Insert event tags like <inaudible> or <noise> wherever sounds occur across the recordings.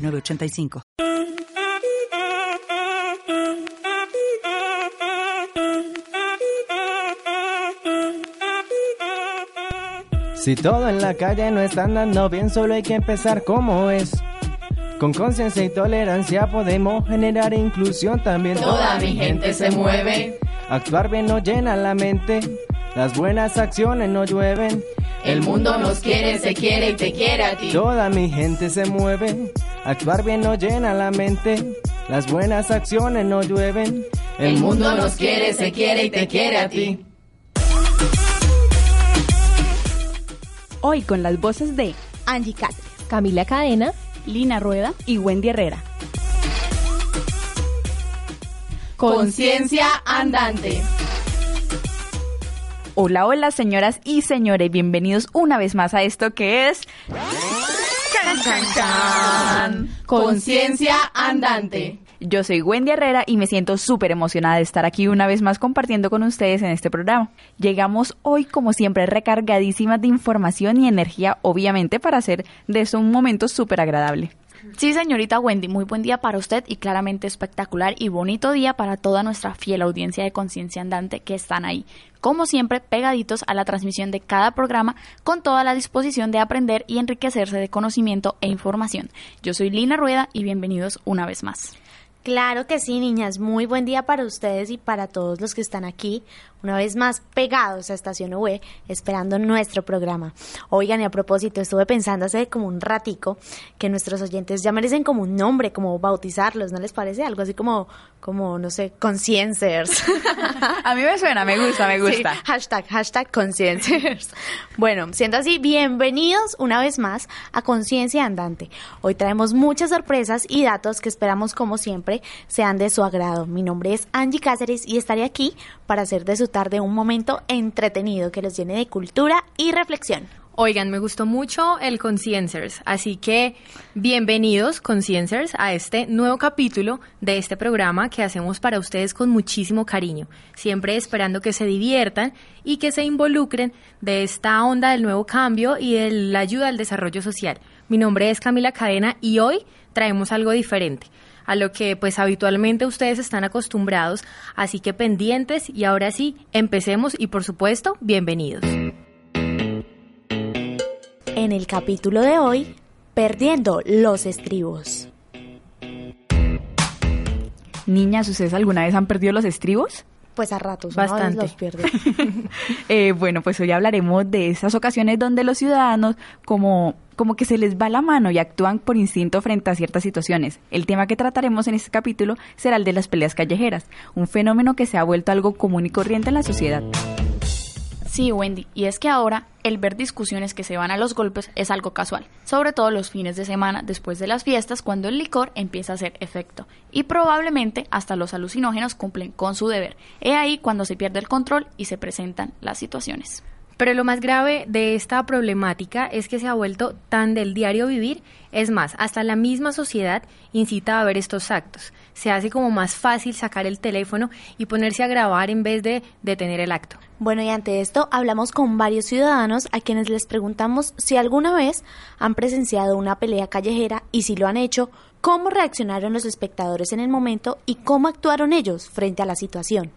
985. Si todo en la calle no está andando bien, solo hay que empezar como es. Con conciencia y tolerancia podemos generar inclusión también. Toda mi gente se mueve. Actuar bien nos llena la mente. Las buenas acciones no llueven. El mundo nos quiere, se quiere y te quiere a ti. Toda mi gente se mueve. Actuar bien nos llena la mente. Las buenas acciones no llueven. El mundo nos quiere, se quiere y te quiere a ti. Hoy con las voces de Angie Cat, Camila Cadena, Lina Rueda y Wendy Herrera. Conciencia andante. Hola, hola, señoras y señores, bienvenidos una vez más a esto que es Conciencia andante. Yo soy Wendy Herrera y me siento súper emocionada de estar aquí una vez más compartiendo con ustedes en este programa. Llegamos hoy, como siempre, recargadísimas de información y energía, obviamente, para hacer de esto un momento súper agradable. Sí, señorita Wendy, muy buen día para usted y claramente espectacular y bonito día para toda nuestra fiel audiencia de Conciencia Andante que están ahí, como siempre, pegaditos a la transmisión de cada programa con toda la disposición de aprender y enriquecerse de conocimiento e información. Yo soy Lina Rueda y bienvenidos una vez más. Claro que sí, niñas. Muy buen día para ustedes y para todos los que están aquí una vez más pegados a Estación UE, esperando nuestro programa. Oigan, y a propósito, estuve pensando hace como un ratico que nuestros oyentes ya merecen como un nombre, como bautizarlos, ¿no les parece? Algo así como, como no sé, conciencers. <laughs> a mí me suena, me gusta, me gusta. hashtag, hashtag conciencers. bueno, siendo así, bienvenidos una vez más a Conciencia Andante. Hoy traemos muchas sorpresas y datos que esperamos, como siempre, sean de su agrado. Mi nombre es Angie Cáceres y estaré aquí para hacer de su tarde un momento entretenido que los llene de cultura y reflexión. Oigan, me gustó mucho el Conciencers, así que bienvenidos Conciencers a este nuevo capítulo de este programa que hacemos para ustedes con muchísimo cariño, siempre esperando que se diviertan y que se involucren de esta onda del nuevo cambio y de la ayuda al desarrollo social. Mi nombre es Camila Cadena y hoy traemos algo diferente a lo que pues habitualmente ustedes están acostumbrados, así que pendientes y ahora sí, empecemos y por supuesto, bienvenidos. En el capítulo de hoy, perdiendo los estribos. Niñas, ¿ustedes alguna vez han perdido los estribos? Pues a ratos, bastante los <laughs> eh, bueno, pues hoy hablaremos de esas ocasiones donde los ciudadanos, como como que se les va la mano y actúan por instinto frente a ciertas situaciones. El tema que trataremos en este capítulo será el de las peleas callejeras, un fenómeno que se ha vuelto algo común y corriente en la sociedad. Sí, Wendy, y es que ahora el ver discusiones que se van a los golpes es algo casual, sobre todo los fines de semana después de las fiestas cuando el licor empieza a hacer efecto, y probablemente hasta los alucinógenos cumplen con su deber. He ahí cuando se pierde el control y se presentan las situaciones. Pero lo más grave de esta problemática es que se ha vuelto tan del diario vivir, es más, hasta la misma sociedad incita a ver estos actos. Se hace como más fácil sacar el teléfono y ponerse a grabar en vez de detener el acto. Bueno, y ante esto hablamos con varios ciudadanos a quienes les preguntamos si alguna vez han presenciado una pelea callejera y si lo han hecho, cómo reaccionaron los espectadores en el momento y cómo actuaron ellos frente a la situación.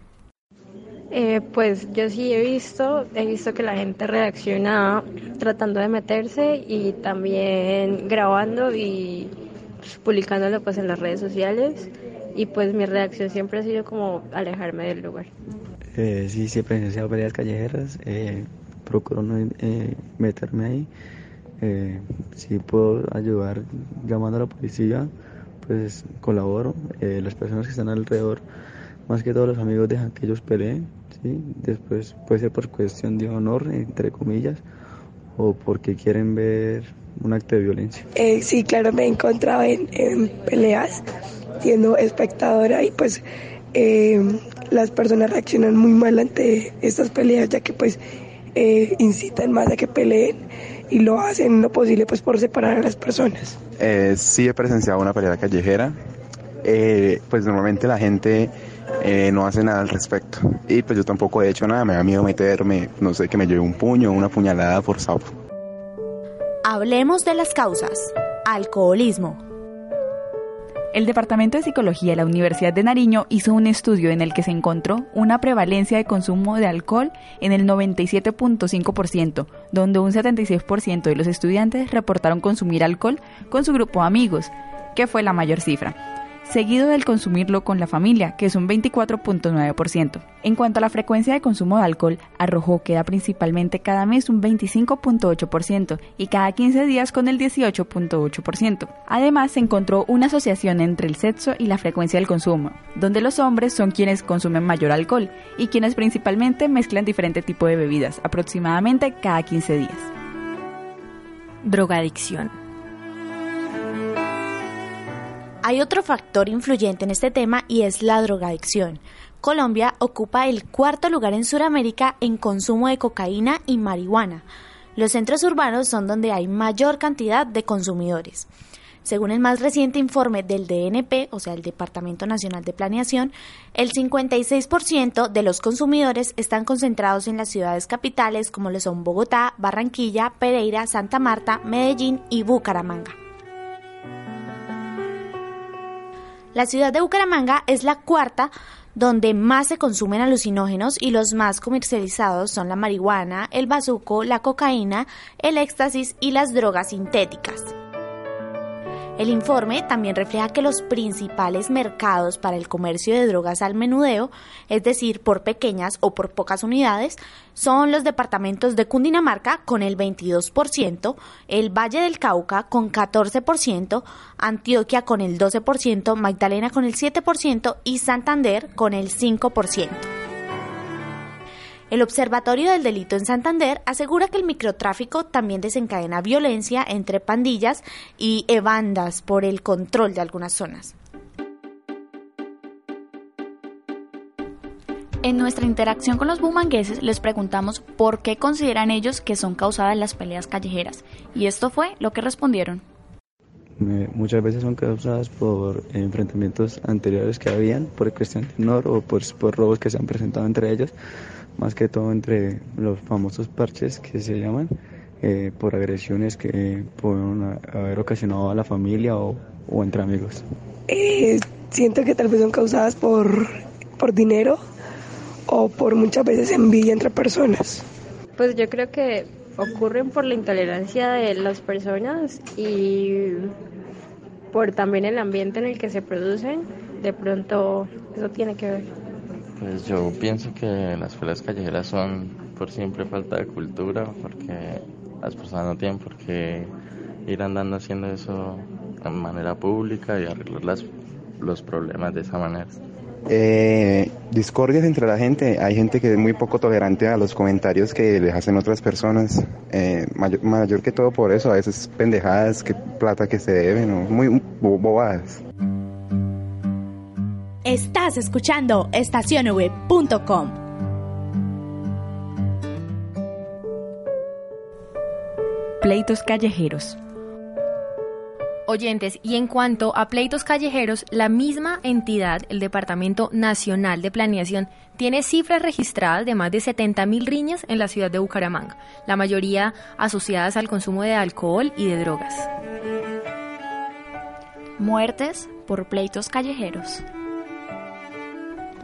Eh, pues yo sí he visto, he visto que la gente reacciona tratando de meterse y también grabando y pues, publicándolo pues en las redes sociales. Y pues mi reacción siempre ha sido como alejarme del lugar. Eh, sí, siempre he presenciado peleas callejeras, eh, procuro no eh, meterme ahí, eh, si puedo ayudar llamando a la policía, pues colaboro, las personas que están alrededor más que todos los amigos dejan que ellos peleen, ¿sí? Después puede ser por cuestión de honor, entre comillas, o porque quieren ver un acto de violencia. Eh, sí, claro, me he encontrado en, en peleas siendo espectadora y pues eh, las personas reaccionan muy mal ante estas peleas ya que pues eh, incitan más a que peleen y lo hacen lo posible pues por separar a las personas. Eh, sí he presenciado una pelea callejera, eh, pues normalmente la gente eh, no hace nada al respecto y pues yo tampoco he hecho nada, me da miedo meterme, no sé, que me lleve un puño o una puñalada forzado. Hablemos de las causas. Alcoholismo. El Departamento de Psicología de la Universidad de Nariño hizo un estudio en el que se encontró una prevalencia de consumo de alcohol en el 97.5%, donde un 76% de los estudiantes reportaron consumir alcohol con su grupo de amigos, que fue la mayor cifra seguido del consumirlo con la familia, que es un 24.9%. En cuanto a la frecuencia de consumo de alcohol, arrojó que da principalmente cada mes un 25.8% y cada 15 días con el 18.8%. Además, se encontró una asociación entre el sexo y la frecuencia del consumo, donde los hombres son quienes consumen mayor alcohol y quienes principalmente mezclan diferente tipo de bebidas, aproximadamente cada 15 días. Drogadicción. Hay otro factor influyente en este tema y es la drogadicción. Colombia ocupa el cuarto lugar en Sudamérica en consumo de cocaína y marihuana. Los centros urbanos son donde hay mayor cantidad de consumidores. Según el más reciente informe del DNP, o sea, el Departamento Nacional de Planeación, el 56% de los consumidores están concentrados en las ciudades capitales como lo son Bogotá, Barranquilla, Pereira, Santa Marta, Medellín y Bucaramanga. La ciudad de Bucaramanga es la cuarta donde más se consumen alucinógenos y los más comercializados son la marihuana, el bazuco, la cocaína, el éxtasis y las drogas sintéticas. El informe también refleja que los principales mercados para el comercio de drogas al menudeo, es decir, por pequeñas o por pocas unidades, son los departamentos de Cundinamarca con el 22%, el Valle del Cauca con 14%, Antioquia con el 12%, Magdalena con el 7% y Santander con el 5%. El Observatorio del Delito en Santander asegura que el microtráfico también desencadena violencia entre pandillas y bandas por el control de algunas zonas. En nuestra interacción con los bumangueses les preguntamos por qué consideran ellos que son causadas las peleas callejeras y esto fue lo que respondieron. Muchas veces son causadas por enfrentamientos anteriores que habían, por cuestión de honor o por, por robos que se han presentado entre ellos más que todo entre los famosos parches que se llaman, eh, por agresiones que pueden haber ocasionado a la familia o, entre amigos. Eh, siento que tal vez son causadas por, por dinero o por muchas veces envidia entre personas. Pues yo creo que ocurren por la intolerancia de las personas y por también el ambiente en el que se producen. De pronto eso tiene que ver. Pues yo pienso que las peleas callejeras son por siempre falta de cultura, porque las personas no tienen por qué ir andando haciendo eso de manera pública y arreglar las, los problemas de esa manera. Eh, discordias entre la gente. Hay gente que es muy poco tolerante a los comentarios que les hacen otras personas. Eh, mayor, que todo por eso, a veces pendejadas, que plata que se deben, muy bobadas. Estás escuchando estacionweb.com. Pleitos callejeros. Oyentes, y en cuanto a pleitos callejeros, la misma entidad, el Departamento Nacional de Planeación, tiene cifras registradas de más de 70.000 riñas en la ciudad de Bucaramanga, la mayoría asociadas al consumo de alcohol y de drogas. Muertes por pleitos callejeros.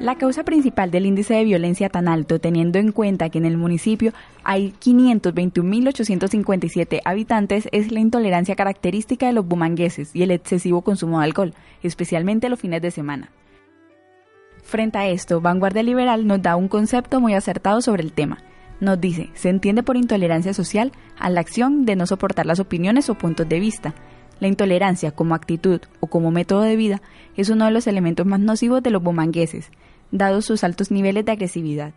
La causa principal del índice de violencia tan alto, teniendo en cuenta que en el municipio hay 521.857 habitantes, es la intolerancia característica de los bumangueses y el excesivo consumo de alcohol, especialmente los fines de semana. Frente a esto, Vanguardia Liberal nos da un concepto muy acertado sobre el tema. Nos dice, se entiende por intolerancia social a la acción de no soportar las opiniones o puntos de vista, la intolerancia como actitud o como método de vida es uno de los elementos más nocivos de los bumangueses, dados sus altos niveles de agresividad.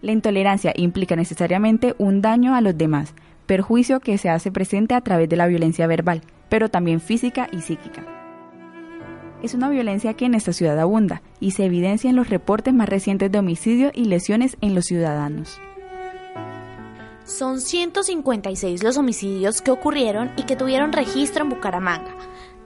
La intolerancia implica necesariamente un daño a los demás, perjuicio que se hace presente a través de la violencia verbal, pero también física y psíquica. Es una violencia que en esta ciudad abunda y se evidencia en los reportes más recientes de homicidio y lesiones en los ciudadanos. Son 156 los homicidios que ocurrieron y que tuvieron registro en Bucaramanga.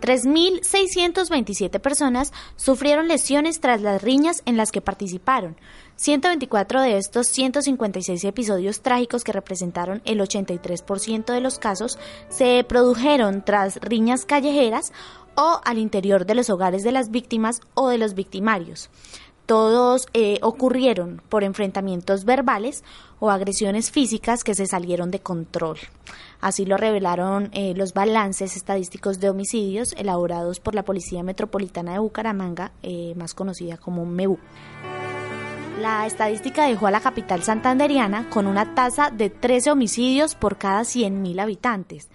3.627 personas sufrieron lesiones tras las riñas en las que participaron. 124 de estos 156 episodios trágicos que representaron el 83% de los casos se produjeron tras riñas callejeras o al interior de los hogares de las víctimas o de los victimarios. Todos eh, ocurrieron por enfrentamientos verbales o agresiones físicas que se salieron de control. Así lo revelaron eh, los balances estadísticos de homicidios elaborados por la Policía Metropolitana de Bucaramanga, eh, más conocida como MEBU. La estadística dejó a la capital santanderiana con una tasa de 13 homicidios por cada 100.000 habitantes.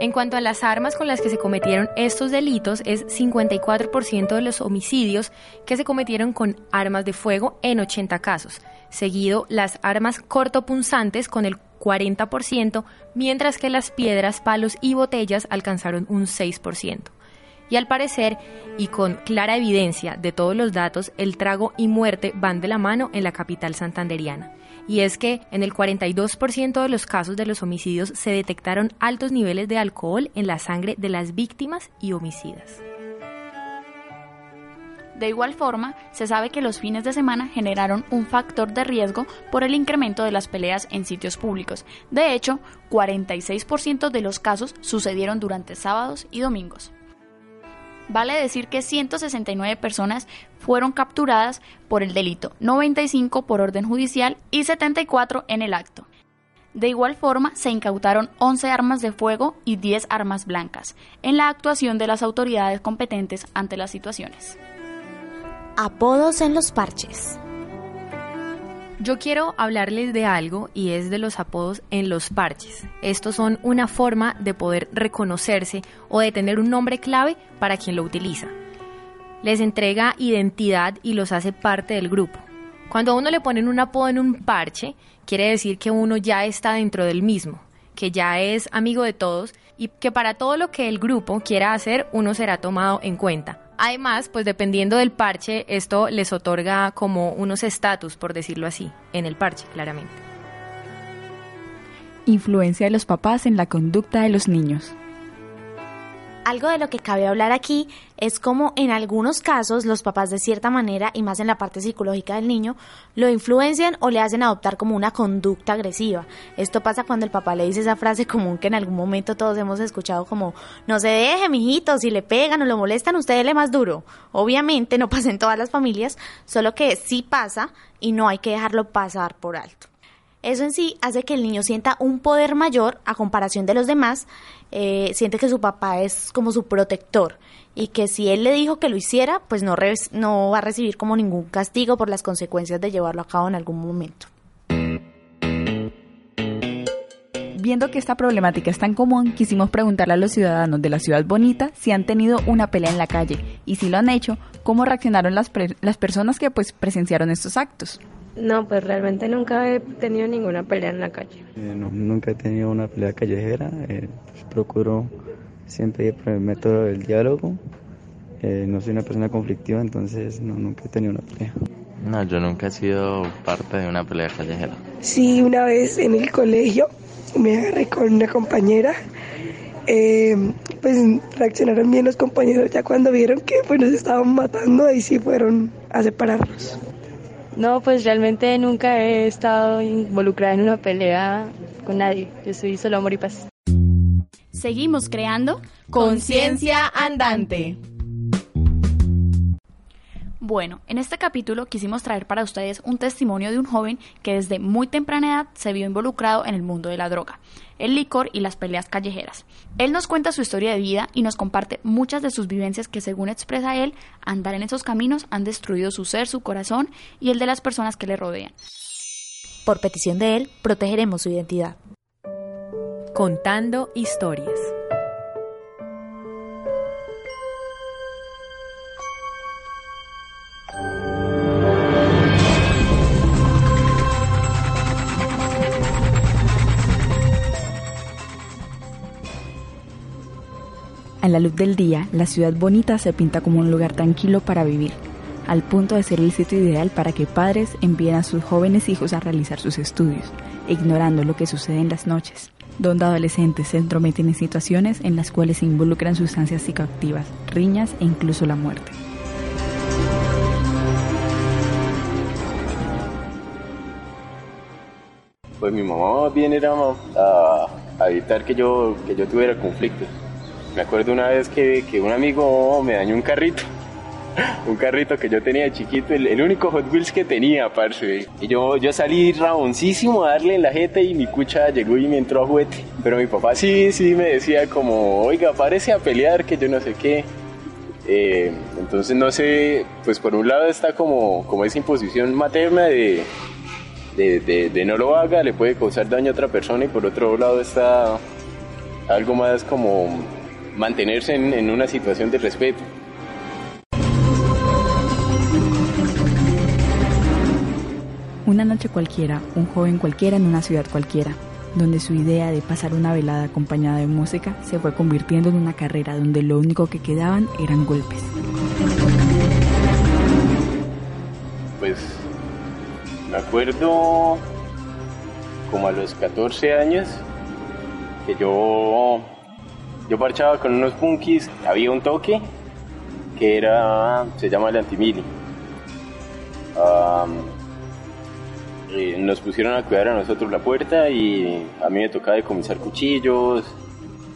En cuanto a las armas con las que se cometieron estos delitos, es 54% de los homicidios que se cometieron con armas de fuego en 80 casos, seguido las armas cortopunzantes con el 40%, mientras que las piedras, palos y botellas alcanzaron un 6%. Y al parecer, y con clara evidencia de todos los datos, el trago y muerte van de la mano en la capital santanderiana y es que en el 42% de los casos de los homicidios se detectaron altos niveles de alcohol en la sangre de las víctimas y homicidas. De igual forma, se sabe que los fines de semana generaron un factor de riesgo por el incremento de las peleas en sitios públicos. De hecho, 46% de los casos sucedieron durante sábados y domingos. Vale decir que 169 personas fueron capturadas por el delito, 95 por orden judicial y 74 en el acto. De igual forma, se incautaron 11 armas de fuego y 10 armas blancas en la actuación de las autoridades competentes ante las situaciones. Apodos en los parches. Yo quiero hablarles de algo y es de los apodos en los parches. Estos son una forma de poder reconocerse o de tener un nombre clave para quien lo utiliza. Les entrega identidad y los hace parte del grupo. Cuando a uno le ponen un apodo en un parche, quiere decir que uno ya está dentro del mismo, que ya es amigo de todos y que para todo lo que el grupo quiera hacer uno será tomado en cuenta. Además, pues dependiendo del parche, esto les otorga como unos estatus, por decirlo así, en el parche, claramente. Influencia de los papás en la conducta de los niños. Algo de lo que cabe hablar aquí es como en algunos casos los papás de cierta manera, y más en la parte psicológica del niño, lo influencian o le hacen adoptar como una conducta agresiva. Esto pasa cuando el papá le dice esa frase común que en algún momento todos hemos escuchado como, no se deje, mijito, si le pegan o lo molestan, usted dele más duro. Obviamente no pasa en todas las familias, solo que sí pasa y no hay que dejarlo pasar por alto. Eso en sí hace que el niño sienta un poder mayor a comparación de los demás, eh, siente que su papá es como su protector y que si él le dijo que lo hiciera, pues no, no va a recibir como ningún castigo por las consecuencias de llevarlo a cabo en algún momento. Viendo que esta problemática es tan común, quisimos preguntarle a los ciudadanos de la ciudad bonita si han tenido una pelea en la calle y si lo han hecho, cómo reaccionaron las, las personas que pues presenciaron estos actos. No, pues realmente nunca he tenido ninguna pelea en la calle. Eh, no, nunca he tenido una pelea callejera. Eh, pues, procuro siempre ir por el método del diálogo. Eh, no soy una persona conflictiva, entonces no, nunca he tenido una pelea. No, yo nunca he sido parte de una pelea callejera. Sí, una vez en el colegio me agarré con una compañera. pues reaccionaron bien los compañeros ya cuando vieron que pues, nos estaban matando, ahí sí fueron a separarnos. No, pues realmente nunca he estado involucrada en una pelea con nadie. Yo soy solo amor y paz. Seguimos creando conciencia andante. Bueno, en este capítulo quisimos traer para ustedes un testimonio de un joven que desde muy temprana edad se vio involucrado en el mundo de la droga, el licor y las peleas callejeras. Él nos cuenta su historia de vida y nos comparte muchas de sus vivencias que según expresa él, andar en esos caminos han destruido su ser, su corazón y el de las personas que le rodean. Por petición de él, protegeremos su identidad. Contando historias. La luz del día, la ciudad bonita se pinta como un lugar tranquilo para vivir, al punto de ser el sitio ideal para que padres envíen a sus jóvenes hijos a realizar sus estudios, ignorando lo que sucede en las noches, donde adolescentes se entrometen en situaciones en las cuales se involucran sustancias psicoactivas, riñas e incluso la muerte. Pues mi mamá bien era a, a evitar que yo, que yo tuviera conflictos. Me acuerdo una vez que, que un amigo me dañó un carrito <laughs> un carrito que yo tenía de chiquito, el, único Hot Wheels que tenía, parce. Y yo, yo salí raboncísimo a darle en la jeta y mi cucha llegó y me entró a juguete. Pero mi papá sí, sí me decía como, oiga, parece a pelear, que yo no sé qué. Eh, entonces no sé, pues por un lado está como, como esa imposición materna de, de, de, no lo haga, le puede causar daño a otra persona y por otro lado está algo más como mantenerse en, en una situación de respeto. Una noche cualquiera, un joven cualquiera en una ciudad cualquiera, donde su idea de pasar una velada acompañada de música se fue convirtiendo en una carrera donde lo único que quedaban eran golpes. Pues me acuerdo como a los 14 años que yo yo parchaba con unos punkis, había un toque que era se llama el antimili. Nos pusieron a cuidar a nosotros la puerta y a mí me tocaba decomisar cuchillos,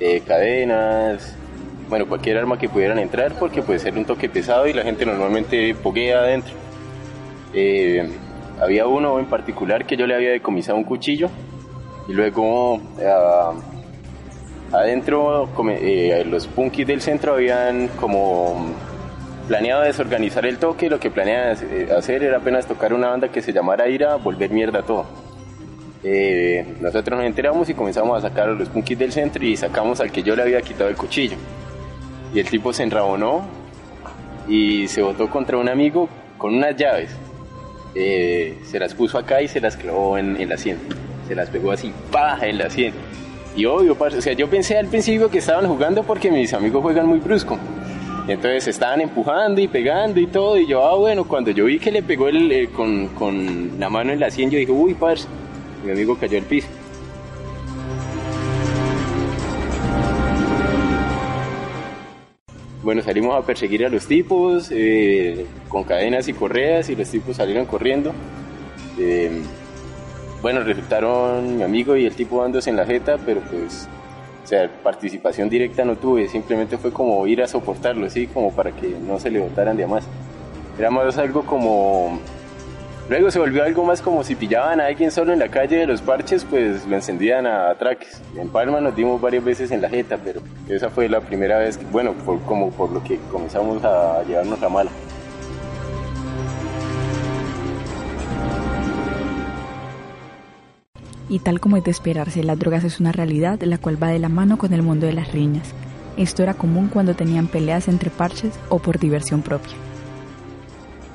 eh, cadenas, bueno, cualquier arma que pudieran entrar porque puede ser un toque pesado y la gente normalmente poguea adentro. Eh, había uno en particular que yo le había decomisado un cuchillo y luego adentro los punkis del centro habían como planeaba desorganizar el toque, lo que planeaba eh, hacer era apenas tocar una banda que se llamara Ira, volver mierda todo. Eh, nosotros nos enteramos y comenzamos a sacar a los punkis del centro y sacamos al que yo le había quitado el cuchillo. Y el tipo se enrabonó y se botó contra un amigo con unas llaves. Eh, se las puso acá y se las clavó en, en la sien. Se las pegó así, paja en la sien. Y obvio, o sea, yo pensé al principio que estaban jugando porque mis amigos juegan muy brusco. Entonces estaban empujando y pegando y todo. Y yo, ah, bueno, cuando yo vi que le pegó el, eh, con, con, la mano en la sien, yo dije, uy, parce, mi amigo cayó al piso. Bueno, salimos a perseguir a los tipos eh, con cadenas y correas y los tipos salieron corriendo. Eh, bueno, resultaron mi amigo y el tipo dándose en la jeta, pero pues o sea, participación directa no tuve, simplemente fue como ir a soportarlo, sí, como para que no se le botaran de más. Era más algo como... Luego se volvió algo más como si pillaban a alguien solo en la calle de los parches, pues lo encendían a atraques. En Palma nos dimos varias veces en la jeta, pero esa fue la primera vez, bueno, como por lo que comenzamos a llevarnos la mala. Y tal como es de esperarse, las drogas es una realidad la cual va de la mano con el mundo de las riñas. Esto era común cuando tenían peleas entre parches o por diversión propia.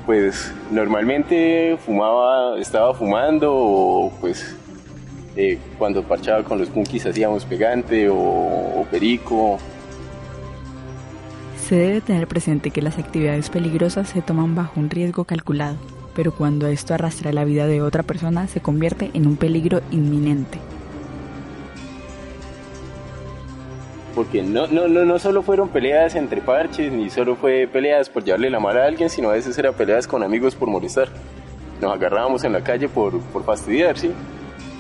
Pues normalmente fumaba, estaba fumando o pues eh, cuando parchaba con los punkis hacíamos pegante o perico. Se debe tener presente que las actividades peligrosas se toman bajo un riesgo calculado pero cuando esto arrastra la vida de otra persona se convierte en un peligro inminente. Porque no, no, no, no solo fueron peleas entre parches, ni solo fue peleas por llevarle la mano a alguien, sino a veces era peleas con amigos por molestar. Nos agarrábamos en la calle por, por fastidiar, ¿sí?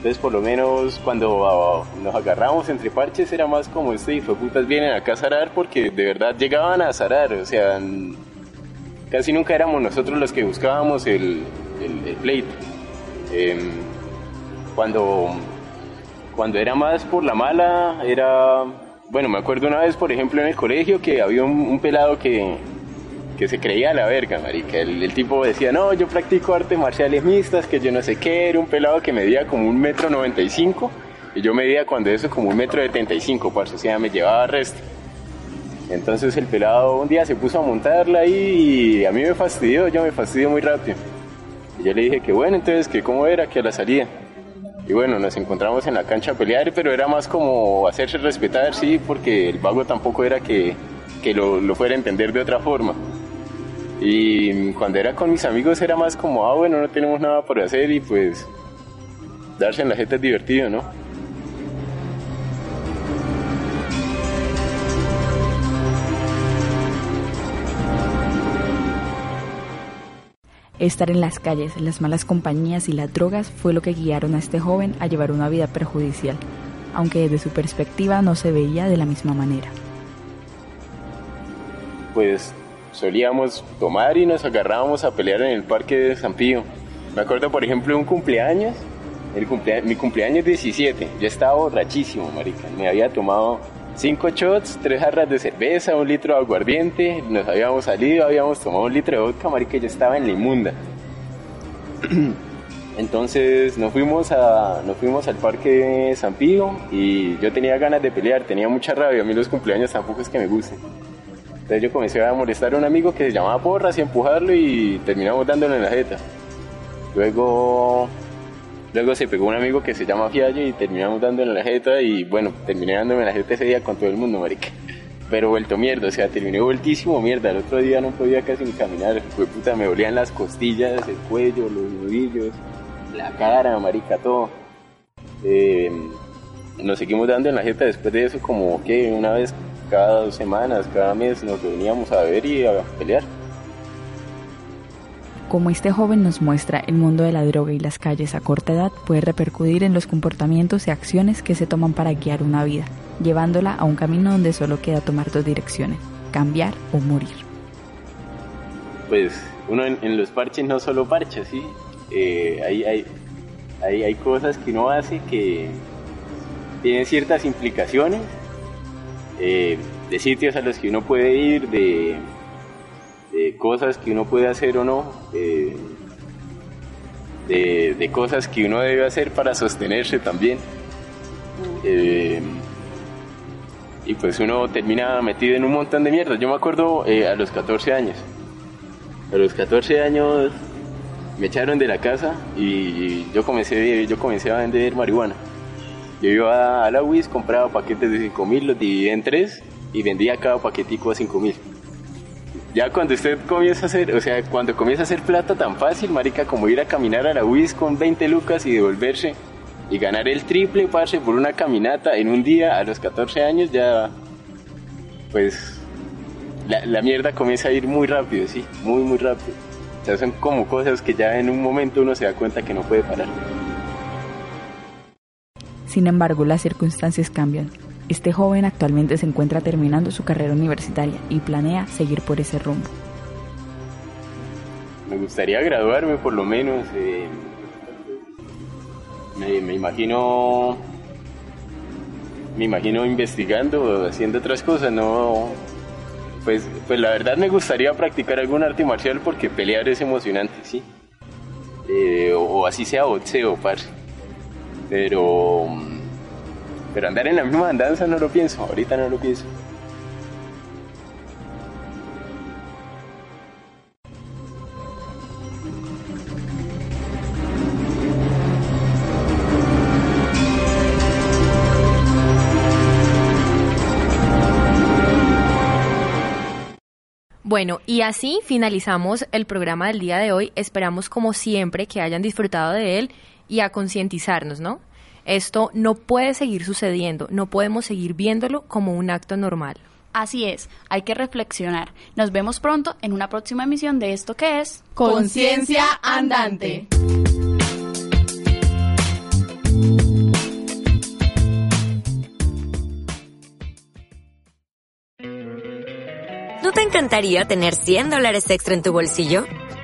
Entonces, por lo menos cuando ah, nos agarrábamos entre parches era más como este y fue putas vienen acá a zarar porque de verdad llegaban a zarar, o sea, casi nunca éramos nosotros los que buscábamos el, el, pleito. Em, cuando, cuando era más por la mala, era, bueno, me acuerdo una vez, por ejemplo, en el colegio que había un, pelado que, que se creía la verga, marica. El, el, tipo decía, no, yo practico artes marciales mixtas, que yo no sé qué, era un pelado que medía como un metro noventa y cinco, y yo medía cuando eso como un metro setenta y cinco, o sea, me llevaba resto. Entonces el pelado un día se puso a montarla ahí y a mí me fastidió, yo me fastidió muy rápido. Y yo le dije que bueno, entonces que cómo era, que a la salida. Y bueno, nos encontramos en la cancha a pelear, pero era más como hacerse respetar, sí, porque el vago tampoco era que, que lo, lo fuera a entender de otra forma. Y cuando era con mis amigos era más como, ah, bueno, no tenemos nada por hacer y pues darse en la gente es divertido, ¿no? Estar en las calles, las malas compañías y las drogas fue lo que guiaron a este joven a llevar una vida perjudicial, aunque desde su perspectiva no se veía de la misma manera. Pues solíamos tomar y nos agarrábamos a pelear en el parque de San Pío. Me acuerdo, por ejemplo, un cumpleaños, mi cumpleaños 17, yo estaba borrachísimo, marica. Me había tomado cinco shots, tres jarras de cerveza, un litro de aguardiente, nos habíamos salido, habíamos tomado un litro de vodka, marica, yo estaba en la inmunda. <clears throat> Entonces nos fuimos, a, nos fuimos al parque de San Pío y yo tenía ganas de pelear, tenía mucha rabia, a mí los cumpleaños tampoco es que me gusten. Entonces yo comencé a molestar a un amigo que se llamaba Porras y empujarlo y terminamos dándole en la jeta. Luego Luego se pegó un amigo que se llama Fiallo y terminamos dándole la jeta y bueno, terminé dándome en la jeta ese día con todo el mundo, marica. Pero vuelto mierda, o sea, terminé vueltísimo mierda. El otro día no podía casi ni caminar. Fue puta, me dolían las costillas, el cuello, los nudillos, la cara, marica, todo. Eh, nos seguimos dando en la jeta después de eso como que una vez cada dos semanas, cada mes nos reuníamos a beber y a pelear. Como este joven nos muestra, el mundo de la droga y las calles a corta edad puede repercutir en los comportamientos y acciones que se toman para guiar una vida, llevándola a un camino donde solo queda tomar dos direcciones, cambiar o morir. Pues uno en, los parches no solo parches, ¿sí? Eh, hay, hay, hay cosas que uno hace que tienen ciertas implicaciones eh, de sitios a los que uno puede ir, de de cosas que uno puede hacer o no, de, cosas que uno debe hacer para sostenerse también. Eh, y pues uno termina metido en un montón de mierda. Yo me acuerdo eh, a los 14 años. A los 14 años me echaron de la casa y yo comencé, yo comencé a vender marihuana. Yo iba a la WIS, compraba paquetes de 5 mil, los dividía en tres y vendía cada paquetico a 5 mil. Ya cuando usted comienza a hacer, o sea, cuando comienza a hacer plata tan fácil, marica, como ir a caminar a la WIS con 20 lucas y devolverse y ganar el triple, parce, por una caminata en un día a los 14 años, ya, pues, la, la mierda comienza a ir muy rápido, sí, muy, muy rápido. O sea, son como cosas que ya en un momento uno se da cuenta que no puede parar. Sin embargo, las circunstancias cambian. Este joven actualmente se encuentra terminando su carrera universitaria y planea seguir por ese rumbo. Me gustaría graduarme por lo menos. Eh, me, imagino me imagino investigando, haciendo otras cosas, no pues, pues la verdad me gustaría practicar algún arte marcial porque pelear es emocionante, sí. Eh, o, así sea boxeo, parce. Pero pero andar en la misma andanza no lo pienso, ahorita no lo pienso. Bueno, y así finalizamos el programa del día de hoy. Esperamos como siempre que hayan disfrutado de él y a concientizarnos, ¿no? Esto no puede seguir sucediendo, no podemos seguir viéndolo como un acto normal. Así es, hay que reflexionar. Nos vemos pronto en una próxima emisión de esto que es Conciencia Andante. ¿No te encantaría tener 100 dólares extra en tu bolsillo?